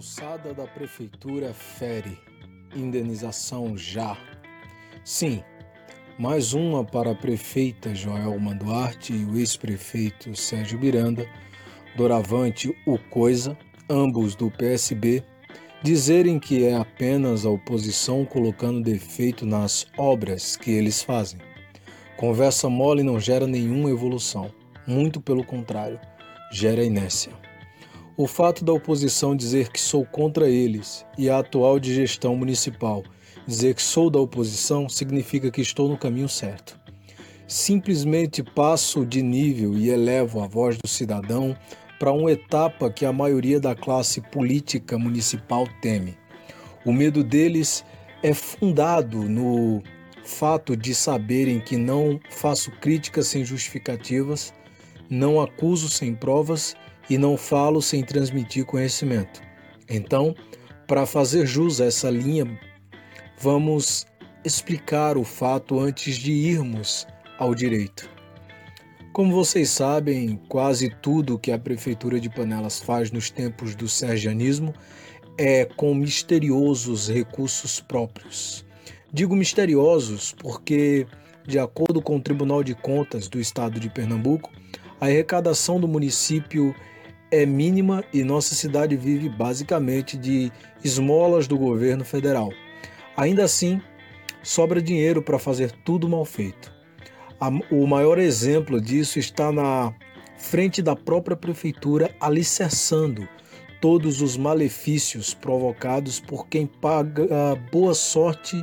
Calçada da Prefeitura fere. Indenização já. Sim, mais uma para a prefeita Joelma Duarte e o ex-prefeito Sérgio Miranda, doravante o Coisa, ambos do PSB, dizerem que é apenas a oposição colocando defeito nas obras que eles fazem. Conversa mole não gera nenhuma evolução, muito pelo contrário, gera inércia. O fato da oposição dizer que sou contra eles e a atual de gestão municipal dizer que sou da oposição significa que estou no caminho certo. Simplesmente passo de nível e elevo a voz do cidadão para uma etapa que a maioria da classe política municipal teme. O medo deles é fundado no fato de saberem que não faço críticas sem justificativas, não acuso sem provas e não falo sem transmitir conhecimento. Então, para fazer jus a essa linha, vamos explicar o fato antes de irmos ao direito. Como vocês sabem, quase tudo que a Prefeitura de Panelas faz nos tempos do sergianismo é com misteriosos recursos próprios. Digo misteriosos porque, de acordo com o Tribunal de Contas do Estado de Pernambuco, a arrecadação do município é mínima e nossa cidade vive basicamente de esmolas do governo federal. Ainda assim, sobra dinheiro para fazer tudo mal feito. O maior exemplo disso está na frente da própria prefeitura alicerçando todos os malefícios provocados por quem paga boa sorte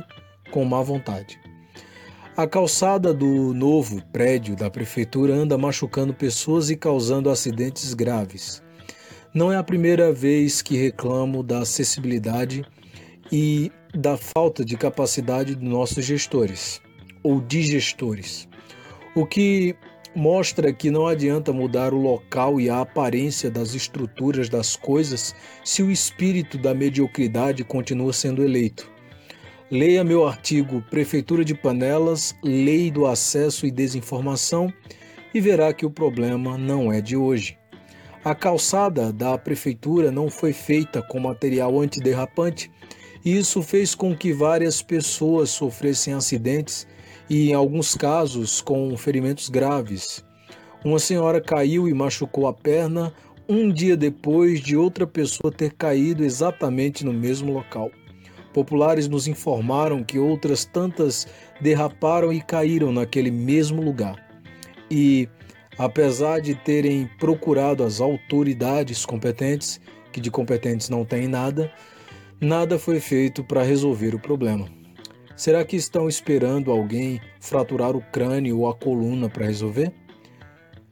com má vontade. A calçada do novo prédio da prefeitura anda machucando pessoas e causando acidentes graves. Não é a primeira vez que reclamo da acessibilidade e da falta de capacidade dos nossos gestores ou digestores. O que mostra que não adianta mudar o local e a aparência das estruturas das coisas se o espírito da mediocridade continua sendo eleito. Leia meu artigo Prefeitura de Panelas, Lei do Acesso e Desinformação e verá que o problema não é de hoje. A calçada da prefeitura não foi feita com material antiderrapante e isso fez com que várias pessoas sofressem acidentes e, em alguns casos, com ferimentos graves. Uma senhora caiu e machucou a perna um dia depois de outra pessoa ter caído exatamente no mesmo local. Populares nos informaram que outras tantas derraparam e caíram naquele mesmo lugar. E, apesar de terem procurado as autoridades competentes, que de competentes não tem nada, nada foi feito para resolver o problema. Será que estão esperando alguém fraturar o crânio ou a coluna para resolver?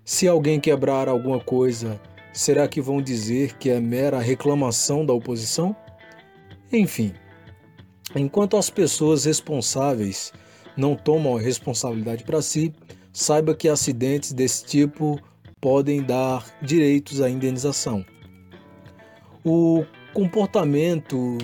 Se alguém quebrar alguma coisa, será que vão dizer que é mera reclamação da oposição? Enfim, Enquanto as pessoas responsáveis não tomam a responsabilidade para si, saiba que acidentes desse tipo podem dar direitos à indenização. O comportamento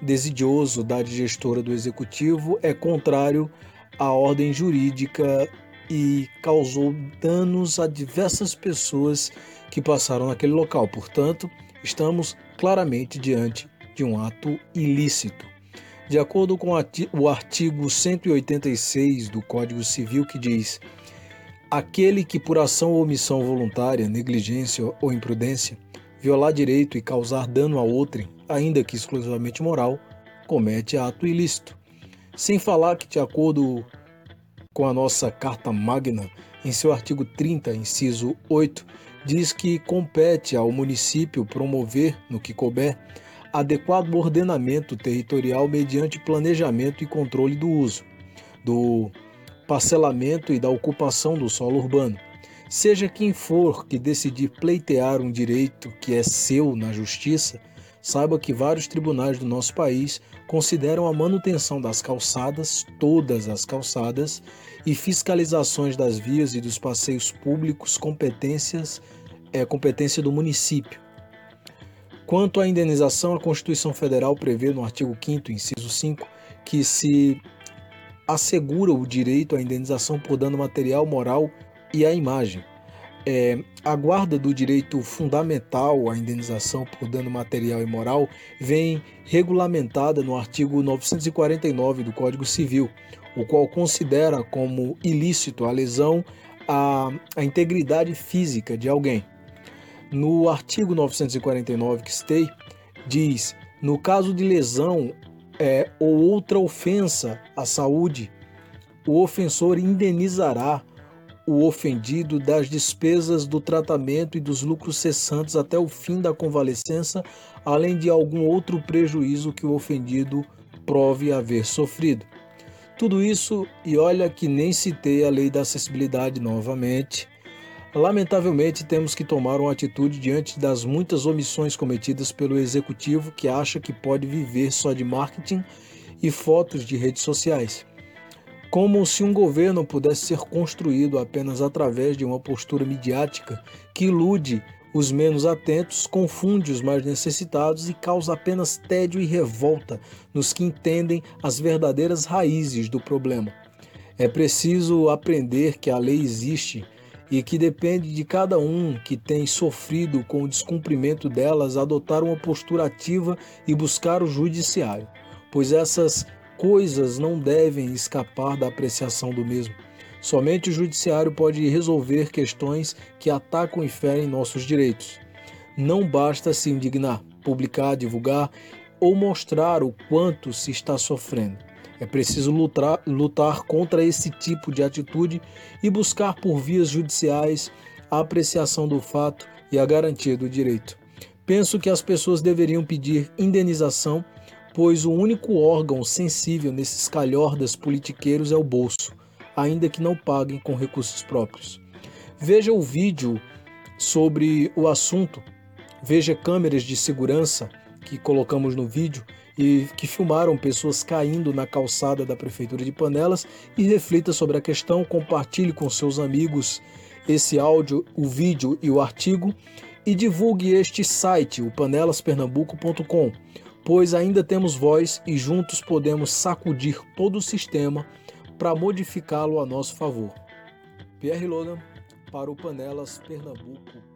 desidioso da gestora do executivo é contrário à ordem jurídica e causou danos a diversas pessoas que passaram naquele local. Portanto, estamos claramente diante de um ato ilícito. De acordo com o artigo 186 do Código Civil, que diz: aquele que por ação ou omissão voluntária, negligência ou imprudência violar direito e causar dano a outrem, ainda que exclusivamente moral, comete ato ilícito. Sem falar que, de acordo com a nossa Carta Magna, em seu artigo 30, inciso 8, diz que compete ao município promover, no que couber, adequado ordenamento territorial mediante planejamento e controle do uso, do parcelamento e da ocupação do solo urbano. Seja quem for que decidir pleitear um direito que é seu na justiça, saiba que vários tribunais do nosso país consideram a manutenção das calçadas, todas as calçadas, e fiscalizações das vias e dos passeios públicos competências é competência do município. Quanto à indenização, a Constituição Federal prevê no artigo 5 inciso 5, que se assegura o direito à indenização por dano material, moral e à imagem. é, a guarda do direito fundamental à indenização por dano material e moral vem regulamentada no artigo 949 do Código Civil, o qual considera como ilícito a lesão à, à integridade física de alguém. No artigo 949 que citei, diz: no caso de lesão é, ou outra ofensa à saúde, o ofensor indenizará o ofendido das despesas do tratamento e dos lucros cessantes até o fim da convalescença, além de algum outro prejuízo que o ofendido prove haver sofrido. Tudo isso, e olha que nem citei a lei da acessibilidade novamente. Lamentavelmente, temos que tomar uma atitude diante das muitas omissões cometidas pelo executivo que acha que pode viver só de marketing e fotos de redes sociais como se um governo pudesse ser construído apenas através de uma postura midiática que ilude os menos atentos, confunde os mais necessitados e causa apenas tédio e revolta nos que entendem as verdadeiras raízes do problema. É preciso aprender que a lei existe e que depende de cada um que tem sofrido com o descumprimento delas adotar uma postura ativa e buscar o judiciário, pois essas coisas não devem escapar da apreciação do mesmo. Somente o judiciário pode resolver questões que atacam e ferem nossos direitos. Não basta se indignar, publicar, divulgar ou mostrar o quanto se está sofrendo. É preciso lutar, lutar contra esse tipo de atitude e buscar por vias judiciais a apreciação do fato e a garantia do direito. Penso que as pessoas deveriam pedir indenização pois o único órgão sensível nesses calhordas politiqueiros é o bolso, ainda que não paguem com recursos próprios. Veja o vídeo sobre o assunto, veja câmeras de segurança que colocamos no vídeo e que filmaram pessoas caindo na calçada da prefeitura de Panelas e reflita sobre a questão, compartilhe com seus amigos esse áudio, o vídeo e o artigo e divulgue este site, o panelaspernambuco.com pois ainda temos voz e juntos podemos sacudir todo o sistema para modificá-lo a nosso favor. Pierre Logan para o Panelas Pernambuco